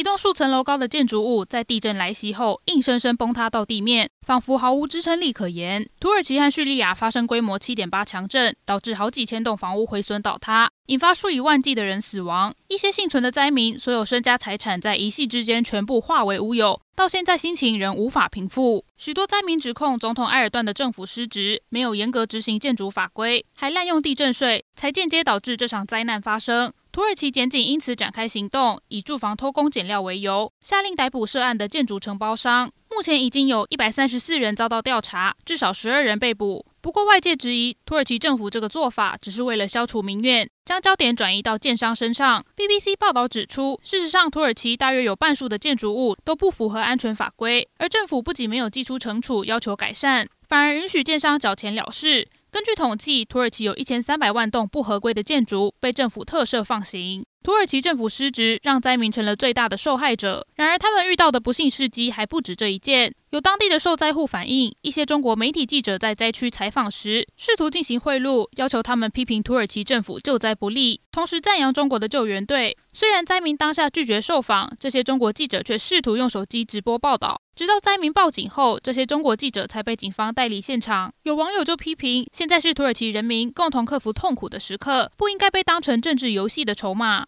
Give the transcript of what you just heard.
一栋数层楼高的建筑物在地震来袭后，硬生生崩塌到地面，仿佛毫无支撑力可言。土耳其和叙利亚发生规模七点八强震，导致好几千栋房屋毁损倒塌，引发数以万计的人死亡。一些幸存的灾民，所有身家财产在一夕之间全部化为乌有，到现在心情仍无法平复。许多灾民指控总统埃尔段的政府失职，没有严格执行建筑法规，还滥用地震税，才间接导致这场灾难发生。土耳其检警因此展开行动，以住房偷工减料为由，下令逮捕涉案的建筑承包商。目前已经有一百三十四人遭到调查，至少十二人被捕。不过外界质疑，土耳其政府这个做法只是为了消除民怨，将焦点转移到建商身上。BBC 报道指出，事实上，土耳其大约有半数的建筑物都不符合安全法规，而政府不仅没有祭出惩处要求改善，反而允许建商缴钱了事。根据统计，土耳其有一千三百万栋不合规的建筑被政府特赦放行。土耳其政府失职，让灾民成了最大的受害者。然而，他们遇到的不幸事迹还不止这一件。有当地的受灾户反映，一些中国媒体记者在灾区采访时，试图进行贿赂，要求他们批评土耳其政府救灾不力，同时赞扬中国的救援队。虽然灾民当下拒绝受访，这些中国记者却试图用手机直播报道。直到灾民报警后，这些中国记者才被警方带离现场。有网友就批评，现在是土耳其人民共同克服痛苦的时刻，不应该被当成政治游戏的筹码。